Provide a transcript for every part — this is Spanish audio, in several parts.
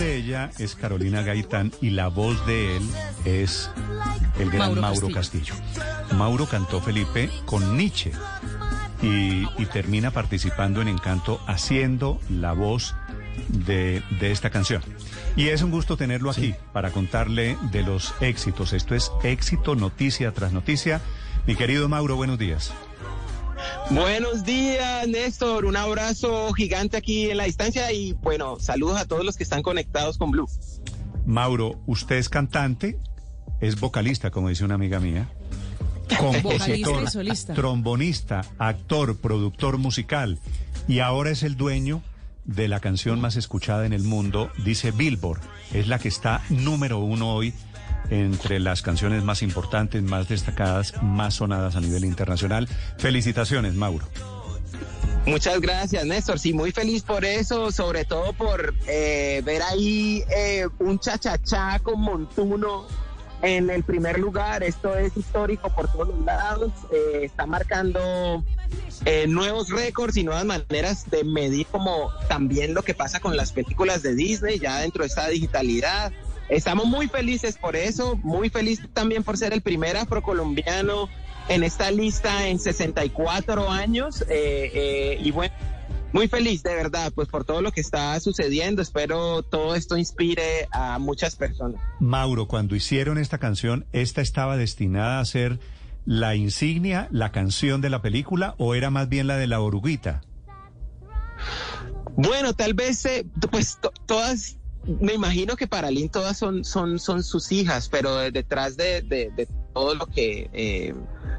Ella es Carolina Gaitán y la voz de él es el gran Mauro, Castillo. Mauro cantó Felipe con Nietzsche y, termina participando en Encanto haciendo la voz de, de, esta canción. Y es un gusto tenerlo aquí para contarle de los éxitos. Esto es éxito noticia tras noticia. Mi querido Mauro, buenos días. Buenos días, Néstor. Un abrazo gigante aquí en la distancia y bueno, saludos a todos los que están conectados con Blue. Mauro, usted es cantante, es vocalista, como dice una amiga mía. Compositor, trombonista, actor, productor musical y ahora es el dueño de la canción más escuchada en el mundo, dice Billboard. Es la que está número uno hoy entre las canciones más importantes, más destacadas, más sonadas a nivel internacional. Felicitaciones, Mauro. Muchas gracias, Néstor. Sí, muy feliz por eso, sobre todo por eh, ver ahí eh, un chachachá con Montuno en el primer lugar. Esto es histórico por todos los lados. Eh, está marcando nuevos récords y nuevas maneras de medir como también lo que pasa con las películas de Disney, ya dentro de esta digitalidad. Estamos muy felices por eso, muy feliz también por ser el primer afrocolombiano en esta lista en 64 años eh, eh, y bueno, muy feliz de verdad, pues por todo lo que está sucediendo. Espero todo esto inspire a muchas personas. Mauro, cuando hicieron esta canción, ¿esta estaba destinada a ser la insignia, la canción de la película o era más bien la de la oruguita? Bueno, tal vez, eh, pues todas me imagino que para Lynn todas son, son, son sus hijas, pero detrás de, todo lo que eh,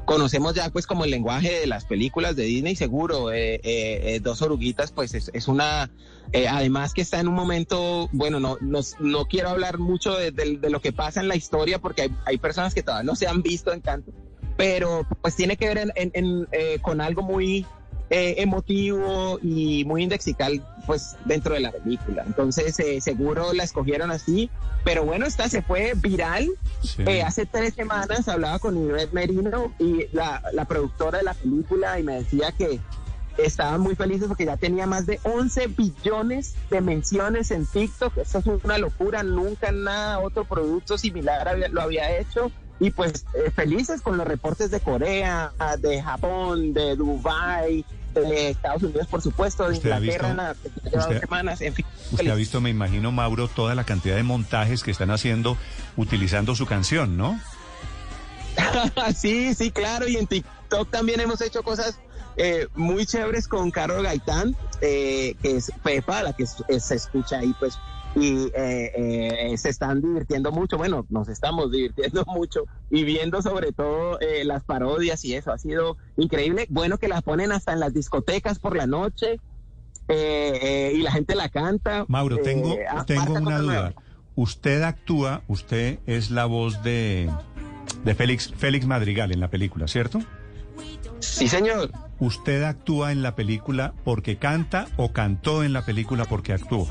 conocemos ya pues como el lenguaje de las películas de Disney, seguro, eh, eh, Dos Oruguitas pues es, una, además que está en un momento, bueno, no, no, no quiero hablar mucho de, lo que pasa en la historia porque hay, personas que todavía no se han visto en canto, pero pues tiene que ver con algo muy eh, emotivo y muy indexical pues dentro de la película. Entonces eh, seguro la escogieron así, pero bueno, esta se fue viral. Eh, hace tres semanas hablaba con Ivette Merino y la, la productora de la película y me decía que estaban muy felices porque ya tenía más de 11 billones de menciones en TikTok. Esto es una locura, nunca nada otro producto similar lo había hecho y pues eh, felices con los reportes de Corea, de Japón, de Dubai, de Estados Unidos, por supuesto, de Inglaterra, usted, semanas, en fin. Usted ha visto, me imagino, Mauro, toda la cantidad de montajes que están haciendo utilizando su canción, ¿no? sí, sí, claro, y en TikTok también hemos hecho cosas eh, muy chéveres con Carol Gaitán, eh, que es Pepa, la que se escucha ahí pues y eh, eh, se están divirtiendo mucho, bueno, nos estamos divirtiendo mucho y viendo sobre todo eh, las parodias y eso, ha sido increíble, bueno que las ponen hasta en las discotecas por la noche y la gente la canta. Mauro, tengo, tengo una duda. Usted actúa, usted es la voz de, de Félix, Félix Madrigal en la película, ¿cierto? Sí, señor. ¿Usted actúa en la película porque canta o cantó en la película porque actuó?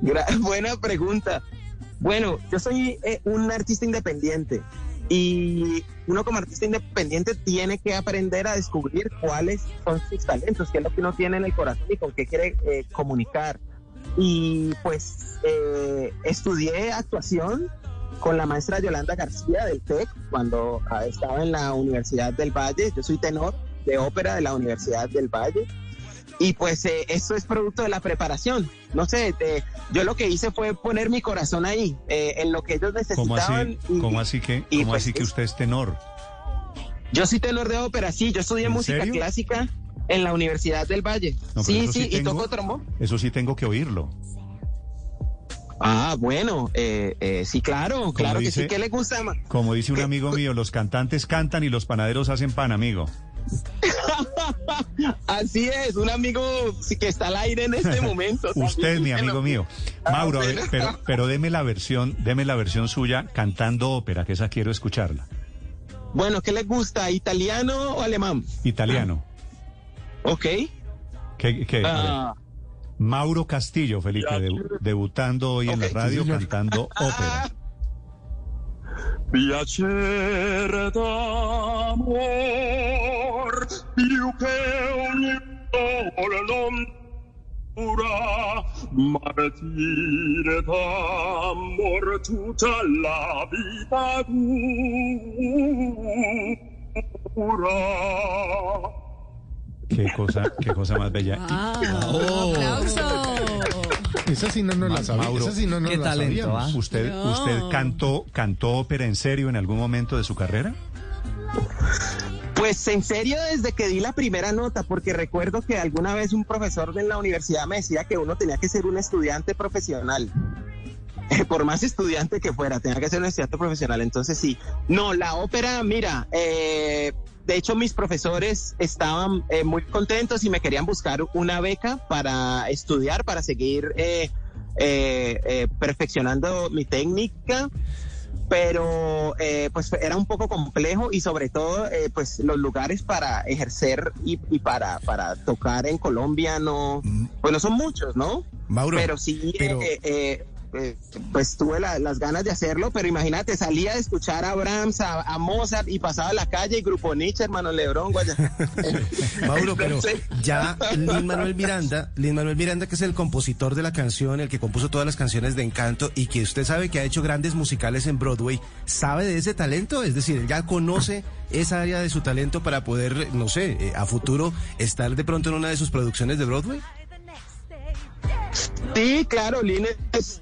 Buena pregunta. Bueno, yo soy eh, un artista independiente y uno como artista independiente tiene que aprender a descubrir cuáles son sus talentos, qué es lo que uno tiene en el corazón y con qué quiere eh, comunicar. Y pues eh, estudié actuación con la maestra Yolanda García del TEC cuando ah, estaba en la Universidad del Valle. Yo soy tenor de ópera de la Universidad del Valle y pues eh, eso es producto de la preparación. No sé, yo lo que hice fue poner mi corazón ahí, eh, en lo que ellos necesitaban. ¿Cómo así, ¿cómo así que, cómo pues así que usted es tenor? Yo soy tenor de ópera, sí, yo estudié música clásica en la Universidad del Valle. sí, sí, y toco trombón. Eso sí tengo que oírlo. Ah, bueno, eh, eh, sí, claro, claro que sí, ¿qué le gusta más? Como dice un amigo mío, los cantantes cantan y los panaderos hacen pan, amigo. Así es, un amigo que está al aire en este momento. Usted, mi amigo mío. Ah, Mauro, pero, pero deme la versión, deme la versión suya cantando ópera, que esa quiero escucharla. Bueno, ¿qué le gusta? ¿Italiano o alemán? Italiano. Ok. ¿Qué, qué? Ah. Mauro Castillo, Felipe, debutando hoy en la radio cantando ópera. Piacere d'amor martire d'amor tutta la vita dura Qué cosa, qué cosa más bella. Oh. ¡Aplauso! Esa sí no nos la. Esa sí no nos ¿Qué la talento, sabíamos. ¿Usted, ¿Usted cantó, cantó ópera en serio en algún momento de su carrera? Pues en serio desde que di la primera nota, porque recuerdo que alguna vez un profesor de la universidad me decía que uno tenía que ser un estudiante profesional. Por más estudiante que fuera, tenía que ser un estudiante profesional. Entonces sí, no, la ópera, mira, eh, de hecho, mis profesores estaban eh, muy contentos y me querían buscar una beca para estudiar, para seguir eh, eh, perfeccionando mi técnica pero pues era un poco complejo y sobre todo pues los lugares para ejercer y, para, para tocar en Colombia no, pues no son muchos, ¿no? Mauro, pero sí eh, pues tuve las ganas de hacerlo, pero imagínate, salía de escuchar a Brahms, a, Mozart y pasaba a la calle y Grupo Nietzsche, hermano Lebrón, guaya. Mauro, pero ya Lin Manuel Miranda, Lin Manuel Miranda, que es el compositor de la canción, el que compuso todas las canciones de Encanto y que usted sabe que ha hecho grandes musicales en Broadway, ¿sabe de ese talento? Es decir, ya conoce esa área de su talento para poder, no sé, eh, a futuro estar de pronto en una de sus producciones de Broadway. Sí, claro, Lina es,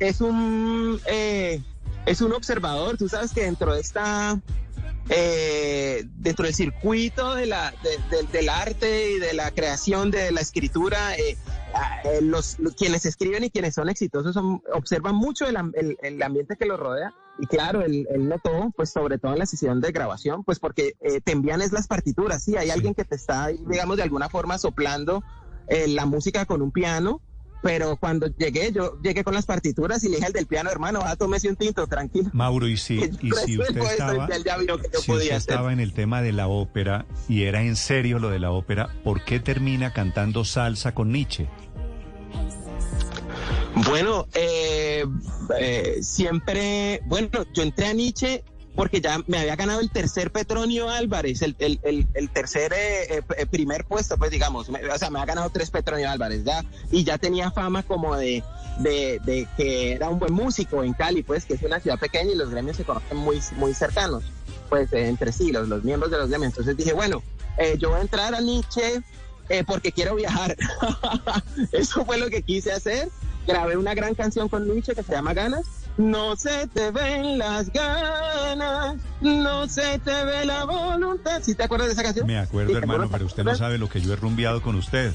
es, un eh, es un observador. Tú sabes que dentro de esta eh, dentro del circuito de la, del arte y de la creación de la escritura, eh, los, quienes escriben y quienes son exitosos observan mucho el, ambiente que los rodea. Y claro, él, notó, pues sobre todo en la sesión de grabación, pues porque te envían es las partituras, sí, hay alguien que te está, digamos, de alguna forma soplando la música con un piano pero cuando llegué, yo llegué con las partituras y le dije al del piano, hermano, va, tómese un tinto, tranquilo. Mauro, y si, y si usted estaba, si usted estaba en el tema de la ópera y era en serio lo de la ópera, ¿por qué termina cantando salsa con Nietzsche? Bueno, eh, eh, siempre, bueno, yo entré a Nietzsche porque ya me había ganado el tercer Petronio Álvarez, el, tercer eh, eh, primer puesto, pues digamos, o sea, me ha ganado tres Petronio Álvarez ya, y ya tenía fama como de, de, que era un buen músico en Cali, pues que es una ciudad pequeña y los gremios se conocen muy, muy cercanos, pues entre sí, los, los miembros de los gremios. Entonces dije, bueno, eh, yo voy a entrar a Nietzsche porque quiero viajar. Eso fue lo que quise hacer. Grabé una gran canción con Nietzsche que se llama Ganas no se te ven las ganas, no se te ve la voluntad. ¿Sí te acuerdas de esa canción? Me acuerdo, hermano, pero usted no sabe lo que yo he rumbeado con usted.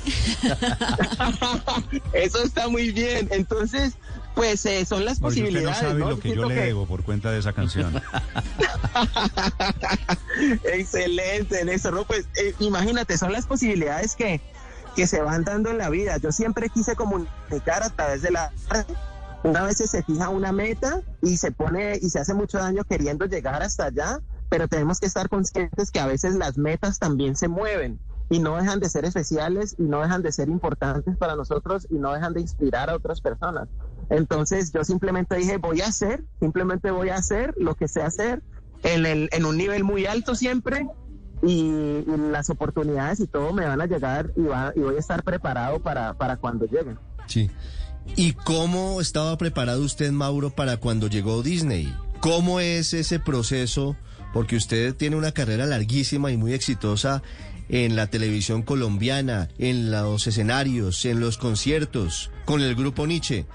Eso está muy bien. Entonces, pues eh, son las posibilidades. Usted no sabe lo que yo le debo por cuenta de esa canción. Excelente, Néstor. No, pues eh, imagínate, son las posibilidades que, que se van dando en la vida. Yo siempre quise comunicar a través de la arte una vez se fija una meta y se pone y se hace mucho daño queriendo llegar hasta allá, pero tenemos que estar conscientes que a veces las metas también se mueven y no dejan de ser especiales y no dejan de ser importantes para nosotros y no dejan de inspirar a otras personas. Entonces yo simplemente dije, voy a hacer, simplemente voy a hacer lo que sé hacer en, el, en un nivel muy alto siempre y, las oportunidades y todo me van a llegar y, va, y voy a estar preparado para, para cuando lleguen. Sí. ¿Y cómo estaba preparado usted, Mauro, para cuando llegó Disney? ¿Cómo es ese proceso? Porque usted tiene una carrera larguísima y muy exitosa en la televisión colombiana, en los escenarios, en los conciertos, con el grupo Nietzsche.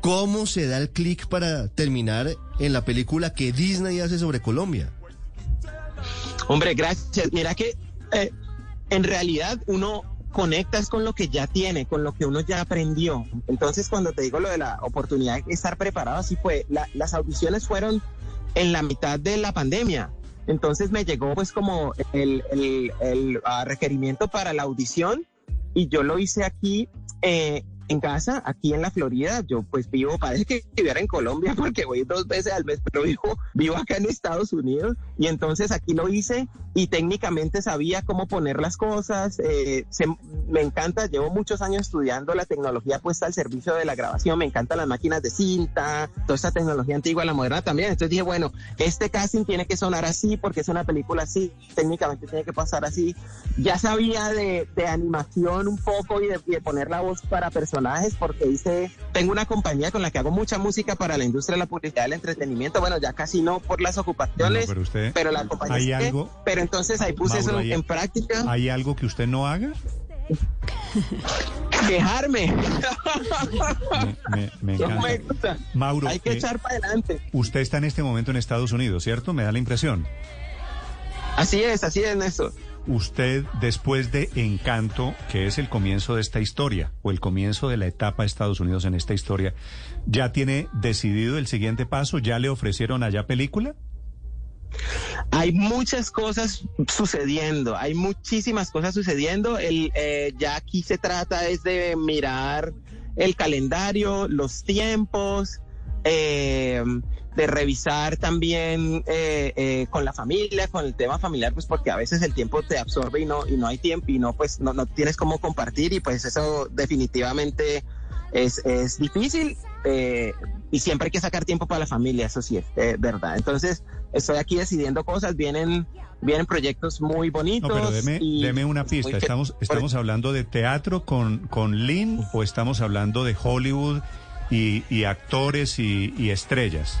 ¿Cómo se da el clic para terminar en la película que Disney hace sobre Colombia? Hombre, gracias. Mira que eh, en realidad uno conectas con lo que ya tiene, con lo que uno ya aprendió. Entonces, cuando te digo lo de la oportunidad de estar preparado, así fue. las audiciones fueron en la mitad de la pandemia. Entonces me llegó pues como el, ah, requerimiento para la audición y yo lo hice aquí eh, en casa, aquí en la Florida, yo pues vivo, parece que viviera en Colombia porque voy dos veces al mes, pero vivo, vivo acá en Estados Unidos y entonces aquí lo hice y técnicamente sabía cómo poner las cosas, eh, me encanta, llevo muchos años estudiando la tecnología puesta al servicio de la grabación, me encantan las máquinas de cinta, toda esta tecnología antigua, la moderna también, entonces dije, bueno, este casting tiene que sonar así porque es una película así, técnicamente tiene que pasar así, ya sabía de, animación un poco y de, y de poner la voz para personas personajes porque hice, tengo una compañía con la que hago mucha música para la industria de la publicidad del entretenimiento. Bueno, ya casi no por las ocupaciones, pero, la compañía. ¿hay algo, pero entonces ahí puse eso en práctica. ¿Hay algo que usted no haga? Quejarme. Me, encanta. Mauro, hay que eh, echar para adelante. Usted está en este momento en Estados Unidos, ¿cierto? Me da la impresión. Así es, así es, Néstor usted, después de Encanto, que es el comienzo de esta historia, o el comienzo de la etapa de Estados Unidos en esta historia, ¿ya tiene decidido el siguiente paso? ¿Ya le ofrecieron allá película? Hay muchas cosas sucediendo, hay muchísimas cosas sucediendo. El, eh, ya aquí se trata es de mirar el calendario, los tiempos, eh, de revisar también eh, eh, con la familia, con el tema familiar, pues porque a veces el tiempo te absorbe y no, y no hay tiempo y no, pues no, no tienes cómo compartir y pues eso definitivamente es, es difícil eh, y siempre hay que sacar tiempo para la familia, eso sí es verdad. Entonces estoy aquí decidiendo cosas, vienen, vienen proyectos muy bonitos. No, pero deme, una pista, estamos, estamos hablando de teatro con, con Lynn o estamos hablando de Hollywood y, y actores y, y estrellas.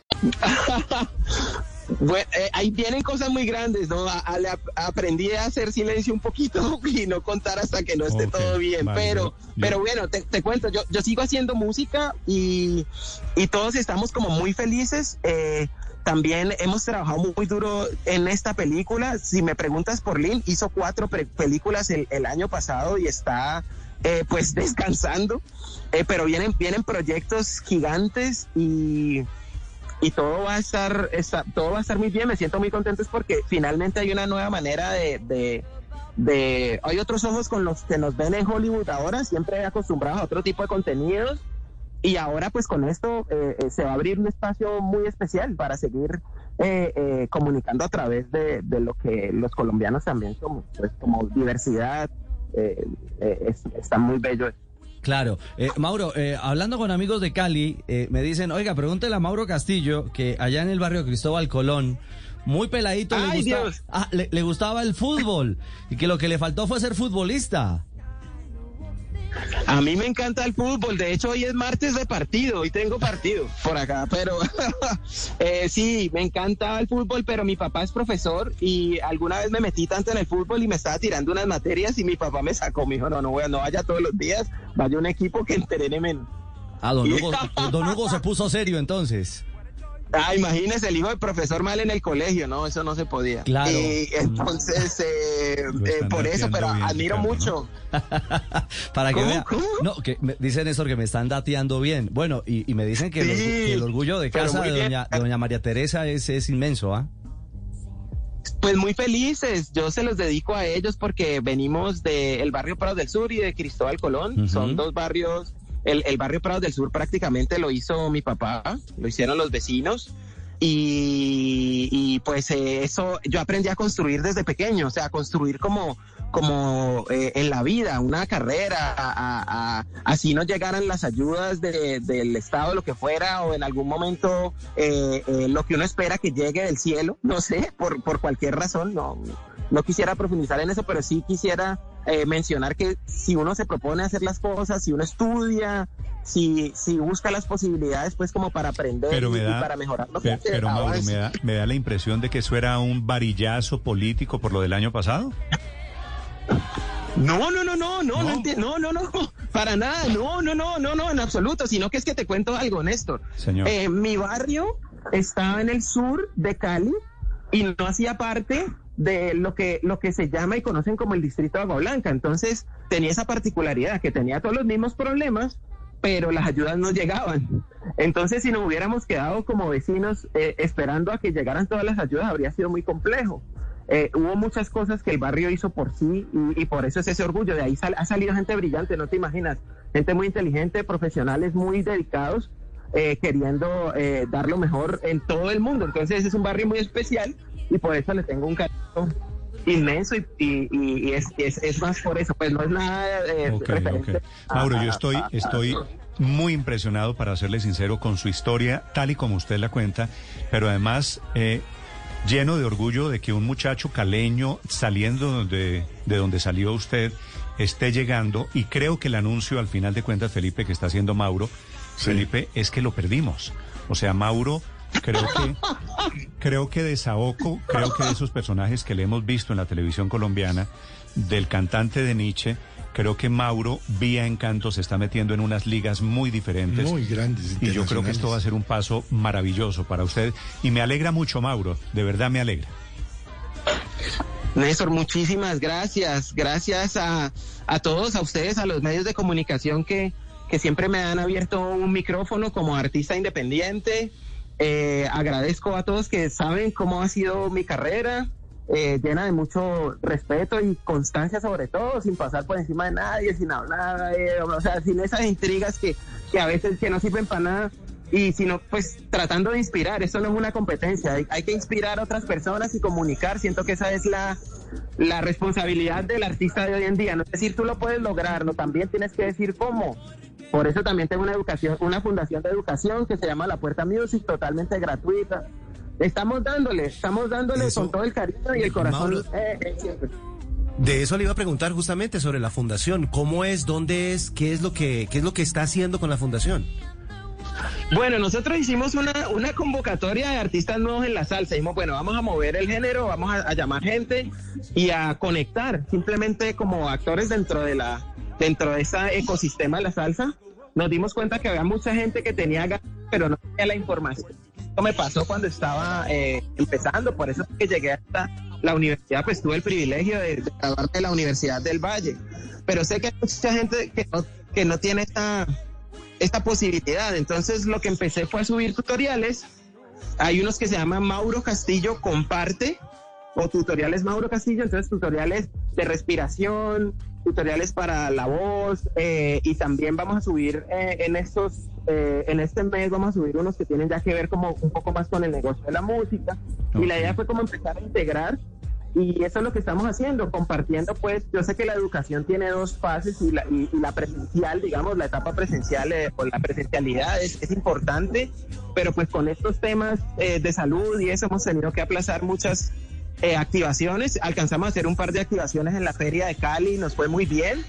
Bueno, eh, ahí vienen cosas muy grandes, ¿no? aprendí a hacer silencio un poquito y no contar hasta que no esté todo bien. pero, pero bueno, te, cuento, yo, yo sigo haciendo música y, todos estamos como muy felices. Eh, también hemos trabajado muy duro en esta película. Si me preguntas por Lynn, hizo cuatro películas el, año pasado y está eh, pues descansando. pero vienen, vienen proyectos gigantes y y todo va a estar, todo va a estar muy bien. Me siento muy contento porque finalmente hay una nueva manera de, de, hay otros ojos con los que nos ven en Hollywood ahora, siempre acostumbrados a otro tipo de contenidos. Y ahora pues con esto eh, eh, se va a abrir un espacio muy especial para seguir eh, comunicando a través de, lo que los colombianos también somos, pues como diversidad, está muy bello. Claro. Eh, Mauro, eh, hablando con amigos de Cali, eh, me dicen, oiga, pregúntele a Mauro Castillo, que allá en el barrio Cristóbal Colón, muy peladito, le, ah, le, gustaba el fútbol y que lo que le faltó fue ser futbolista. A mí me encanta el fútbol, de hecho hoy es martes de partido, hoy tengo partido por acá, pero eh, sí, me encanta el fútbol, pero mi papá es profesor y alguna vez me metí tanto en el fútbol y me estaba tirando unas materias y mi papá me sacó, me dijo, no, no, no vaya todos los días, vaya un equipo que entrene menos. Ah, don Hugo, don Hugo se puso serio entonces. Ah, imagínese el hijo del profesor mal en el colegio, ¿no? Eso no se podía. Claro. Y entonces, eh, eh, por eso, pero admiro mucho. Para que vea. No, que me, dice Néstor que me están dateando bien. Bueno, y, me dicen que, el, orgullo de casa de doña, María Teresa es, es inmenso, ¿ah? Pues muy felices, yo se los dedico a ellos porque venimos del barrio Prado del Sur y de Cristóbal Colón, son dos barrios el, barrio Prado del Sur prácticamente lo hizo mi papá, lo hicieron los vecinos. y, pues eh, eso yo aprendí a construir desde pequeño, o sea, a construir como, como eh, en la vida, una carrera, a, así no llegaran las ayudas del Estado, lo que fuera, o en algún momento eh, lo que uno espera que llegue del cielo, no sé, por, por cualquier razón, no, no quisiera profundizar en eso, pero sí quisiera mencionar que si uno se propone hacer las cosas, si uno estudia, si, si busca las posibilidades pues como para aprender y, para mejorar lo que Pero Mauro, me da, me da la impresión de que eso era un varillazo político por lo del año pasado. No, no, no, no, no, no, no, no, no, para nada, no, no, no, no, no, en absoluto, sino que es que te cuento algo, Néstor. Señor. Eh, mi barrio estaba en el sur de Cali y no hacía parte de lo que, lo que se llama y conocen como el distrito de Agua Blanca. Entonces tenía esa particularidad que tenía todos los mismos problemas, pero las ayudas no llegaban. Entonces, si nos hubiéramos quedado como vecinos eh, esperando a que llegaran todas las ayudas, habría sido muy complejo. Eh, hubo muchas cosas que el barrio hizo por sí y, por eso es ese orgullo. De ahí ha salido gente brillante, no te imaginas. Gente muy inteligente, profesionales muy dedicados, eh, queriendo dar lo mejor en todo el mundo. Entonces, es un barrio muy especial y por eso le tengo un cariño inmenso y, es, es, más por eso, pues no es nada de Mauro, yo estoy, estoy muy impresionado, para serle sincero, con su historia, tal y como usted la cuenta, pero además eh, lleno de orgullo de que un muchacho caleño saliendo de, de donde salió usted esté llegando y creo que el anuncio al final de cuentas, Felipe, que está haciendo Mauro, Felipe, es que lo perdimos. O sea, Mauro Creo que, creo que de Saoco, creo que de esos personajes que le hemos visto en la televisión colombiana, del cantante de Nietzsche, creo que Mauro, vía Encanto, se está metiendo en unas ligas muy diferentes. Muy grandes. Y yo creo que esto va a ser un paso maravilloso para usted. Y me alegra mucho, Mauro, de verdad me alegra. Néstor, muchísimas gracias. Gracias a, a todos, a ustedes, a los medios de comunicación que, que siempre me han abierto un micrófono como artista independiente. Eh, agradezco a todos que saben cómo ha sido mi carrera, eh, llena de mucho respeto y constancia sobre todo, sin pasar por encima de nadie, sin hablar, eh, o sea, sin esas intrigas que, que a veces que no sirven para nada y sino pues tratando de inspirar, eso no es una competencia, hay, que inspirar a otras personas y comunicar, siento que esa es la, la responsabilidad del artista de hoy en día, no es decir tú lo puedes lograr, no también tienes que decir cómo, por eso también tengo una educación, una fundación de educación que se llama La Puerta Music, totalmente gratuita. Estamos dándole, estamos dándole con todo el cariño y el corazón eh, eh, siempre. De eso le iba a preguntar justamente sobre la fundación. ¿Cómo es? ¿Dónde es? ¿Qué es lo que, qué es lo que está haciendo con la fundación? Bueno, nosotros hicimos una, una convocatoria de artistas nuevos en la salsa. Dijimos, bueno, vamos a mover el género, vamos a llamar gente y a conectar simplemente como actores dentro de la, dentro de ese ecosistema de la salsa, nos dimos cuenta que había mucha gente que tenía ganas, pero no tenía la información. Esto me pasó cuando estaba eh, empezando, por eso que llegué hasta la universidad, pues tuve el privilegio de, de de la Universidad del Valle. Pero sé que hay mucha gente que no, que no tiene esta, esta posibilidad. Entonces lo que empecé fue a subir tutoriales. Hay unos que se llaman Mauro Castillo Comparte o tutoriales Mauro Castillo, entonces tutoriales de respiración, tutoriales para la voz eh, y también vamos a subir eh, en estos eh, en este mes vamos a subir unos que tienen ya que ver como un poco más con el negocio de la música y la idea fue como empezar a integrar y eso es lo que estamos haciendo compartiendo pues yo sé que la educación tiene dos fases y la, y, la presencial digamos la etapa presencial o la presencialidad es, es, importante pero pues con estos temas de salud y eso hemos tenido que aplazar muchas eh, activaciones. Alcanzamos a hacer un par de activaciones en la feria de Cali, nos fue muy bien.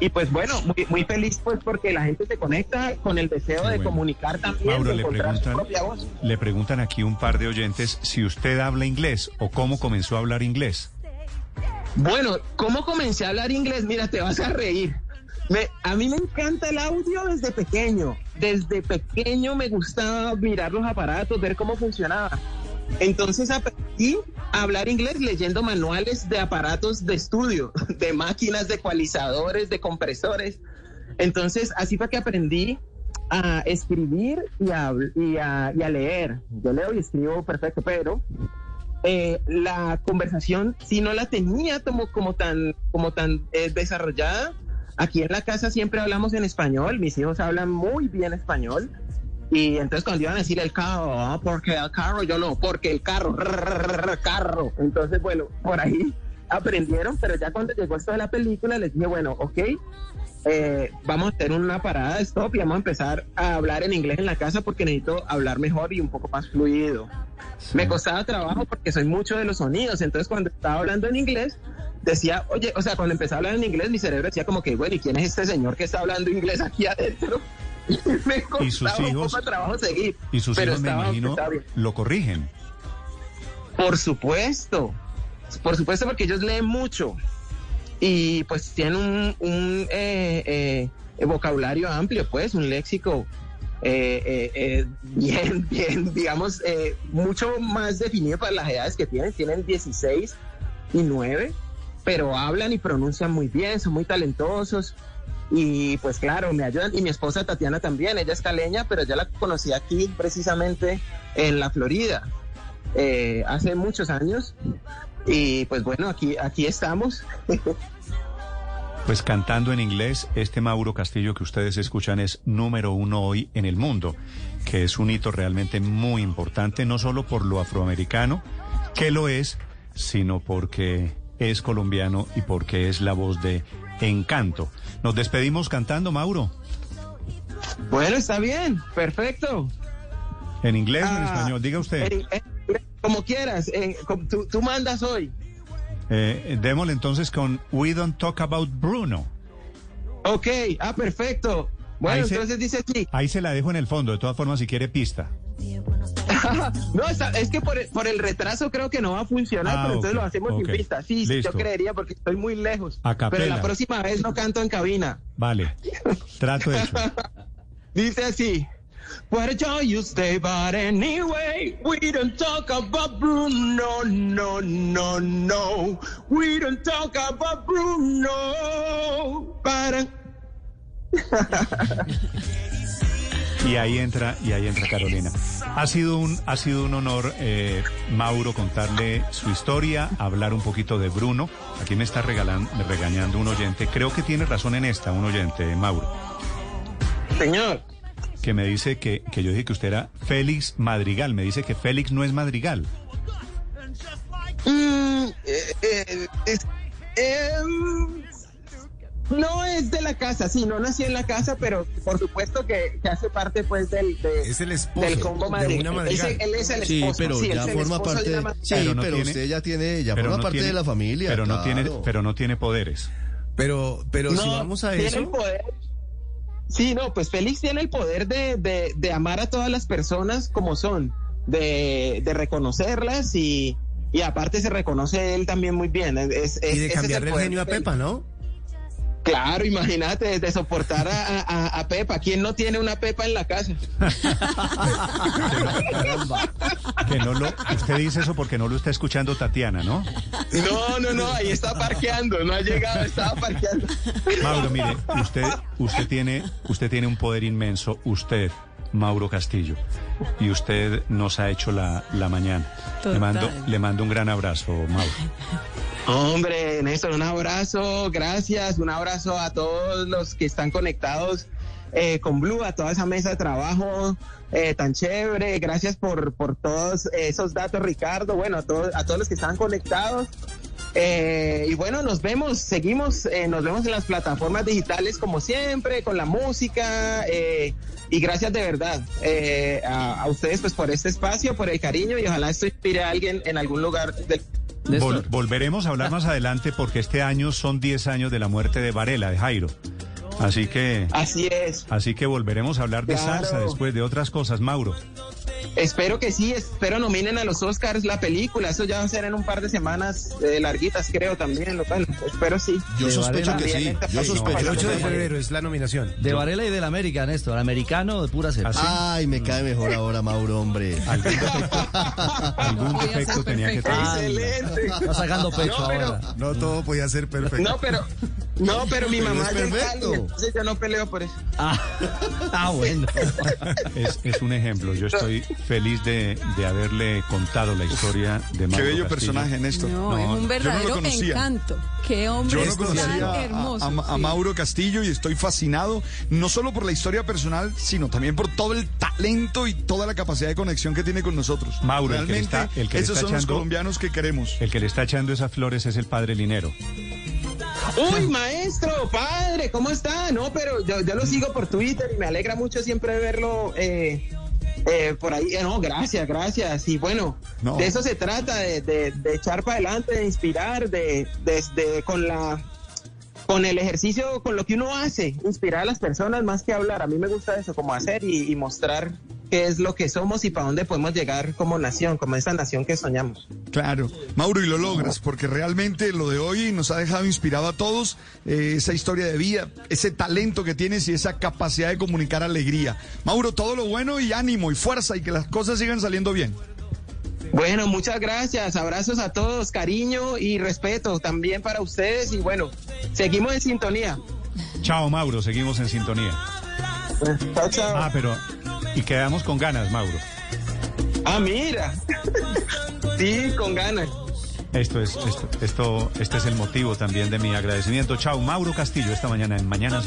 Y pues bueno, muy, muy feliz pues porque la gente se conecta con el deseo de comunicar también. le preguntan, le preguntan aquí un par de oyentes si usted habla inglés o cómo comenzó a hablar inglés. Bueno, ¿cómo comencé a hablar inglés? Mira, te vas a reír. Me, a mí me encanta el audio desde pequeño. Desde pequeño me gustaba mirar los aparatos, ver cómo funcionaba. Entonces aprendí hablar inglés leyendo manuales de aparatos de estudio, de máquinas, de ecualizadores, de compresores. Entonces así fue que aprendí a escribir y a, y a, leer. Yo leo y escribo perfecto, pero eh, la conversación si no la tenía como, como tan, como tan eh, desarrollada. Aquí en la casa siempre hablamos en español, mis hijos hablan muy bien español Y entonces cuando iban a decir el carro, ah, porque el carro, yo no, porque el carro, carro. Entonces, bueno, por ahí aprendieron, pero ya cuando llegó esto de la película les dije, bueno, ok, eh, vamos a hacer una parada de stop y vamos a empezar a hablar en inglés en la casa porque necesito hablar mejor y un poco más fluido. Me costaba trabajo porque soy mucho de los sonidos, entonces cuando estaba hablando en inglés decía, oye, o sea, cuando empecé a hablar en inglés mi cerebro decía como que, bueno, ¿y quién es este señor que está hablando inglés aquí adentro? Y, me costaba sus hijos, un poco trabajo seguir. Y sus hijos, me imagino, lo corrigen. Por supuesto, por supuesto porque ellos leen mucho y pues tienen un, eh, eh, vocabulario amplio, pues, un léxico eh, bien, bien, digamos, mucho más definido para las edades que tienen. Tienen 16 y 9, pero hablan y pronuncian muy bien, son muy talentosos. Y pues claro, me ayudan. Y mi esposa Tatiana también, ella es caleña, pero ya la conocí aquí precisamente en la Florida. hace muchos años y pues bueno, aquí, aquí estamos. Pues cantando en inglés, este Mauro Castillo que ustedes escuchan es número uno hoy en el mundo, que es un hito realmente muy importante, no solo por lo afroamericano, que lo es, sino porque es colombiano y porque es la voz de Encanto. Nos despedimos cantando, Mauro. Bueno, está bien, perfecto. ¿En inglés o en ah, español? Diga usted. como quieras, tú mandas hoy. Eh, démosle entonces con We Don't Talk About Bruno. Ok, ah, perfecto. Bueno, entonces dice así. Ahí se la dejo en el fondo, de todas formas, si quiere pista. no, es que por el, retraso creo que no va a funcionar, ah, pero entonces lo hacemos sin pista. Sí, yo creería porque estoy muy lejos. Pero la próxima vez no canto en cabina. Vale, trato eso. dice así. Where do you stay? But anyway, we don't talk about Bruno, no, no, no. We don't talk about Bruno. Para. Y ahí entra, y ahí entra Carolina. Ha sido un, ha sido un honor, eh, Mauro, contarle su historia, hablar un poquito de Bruno. Aquí me está regalando, regañando un oyente. Creo que tiene razón en esta, un oyente, Mauro. Señor que me dice que, que yo dije que usted era Félix Madrigal. Me dice que Félix no es Madrigal. Mm, eh, eh, em, no es de la casa, sí, no nací en la casa, pero por supuesto que, hace parte pues del, es el esposo del combo Madrigal. él es el esposo. Sí, pero ya forma parte. De, sí, pero, usted ya tiene, ya forma parte de la familia. Pero no tiene, pero no tiene poderes. Pero, pero si vamos a eso. Poder, Sí, no, pues Félix tiene el poder de, de, amar a todas las personas como son, de, de reconocerlas y, y, aparte se reconoce él también muy bien. Es, y de cambiarle el, genio a Pepa, ¿no? Claro, imagínate, de soportar a, Pepa. ¿Quién no tiene una Pepa en la casa? que no lo, usted dice eso porque no lo está escuchando Tatiana, ¿no? No, no, no, ahí está parqueando, no ha llegado, estaba parqueando. Mauro, mire, usted, usted tiene, usted tiene un poder inmenso, usted, Mauro Castillo, y usted nos ha hecho la, la mañana. Le mando, le mando un gran abrazo, Mauro. Hombre, Néstor, un abrazo, gracias, un abrazo a todos los que están conectados eh, con Blue, a toda esa mesa de trabajo eh, tan chévere, gracias por, por todos esos datos, Ricardo, bueno, a todos, a todos los que están conectados. Eh, y bueno, nos vemos, seguimos, nos vemos en las plataformas digitales como siempre, con la música. y gracias de verdad a, a, ustedes pues por este espacio, por el cariño y ojalá esto inspire a alguien en algún lugar del volveremos a hablar más adelante porque este año son 10 años de la muerte de Varela, de Jairo. Así que. Así es. Así que volveremos a hablar de salsa después de otras cosas, Mauro. Espero que sí, espero nominen a los Oscars la película. Eso ya va a ser en un par de semanas eh, larguitas, creo también. Bueno, espero sí. Yo sospecho que sí. Yo sospecho. El 8 de febrero es la nominación. De Varela y del América, Néstor. Americano de pura cepa. ¿Ah, Ay, me cae mejor ahora, Mauro, hombre. Algún defecto, tenía que tener. Excelente. Está sacando pecho ahora. No todo podía ser perfecto. No, pero, no, pero mi mamá es perfecto. entonces yo no peleo por eso. Ah, ah bueno. Es, es un ejemplo. Yo estoy feliz de, haberle contado la historia de Mauro Qué bello personaje, Néstor. No, es un verdadero encanto. Qué hombre yo conocía hermoso. A, Mauro Castillo y estoy fascinado, no solo por la historia personal, sino también por todo el talento y toda la capacidad de conexión que tiene con nosotros. Mauro, el que está, el que esos está son los colombianos que queremos. El que le está echando esas flores es el padre Linero. Uy, maestro, padre, ¿cómo está? No, pero yo, yo lo sigo por Twitter y me alegra mucho siempre verlo eh, eh, por ahí. no, gracias, gracias. Y bueno, de eso se trata, de, echar para adelante, de inspirar, de, de, con la con el ejercicio, con lo que uno hace, inspirar a las personas más que hablar. A mí me gusta eso, como hacer y, mostrar qué es lo que somos y para dónde podemos llegar como nación, como esa nación que soñamos. Claro, Mauro, y lo logras, porque realmente lo de hoy nos ha dejado inspirado a todos, eh, esa historia de vida, ese talento que tienes y esa capacidad de comunicar alegría. Mauro, todo lo bueno y ánimo y fuerza y que las cosas sigan saliendo bien. Bueno, muchas gracias. Abrazos a todos, cariño y respeto también para ustedes. Y bueno, seguimos en sintonía. Chao, Mauro, seguimos en sintonía. Chao, chao. Ah, pero. Y quedamos con ganas, Mauro. Ah, mira. sí, con ganas. Esto es, esto, esto, este es el motivo también de mi agradecimiento. Chao, Mauro Castillo, esta mañana en Mañanas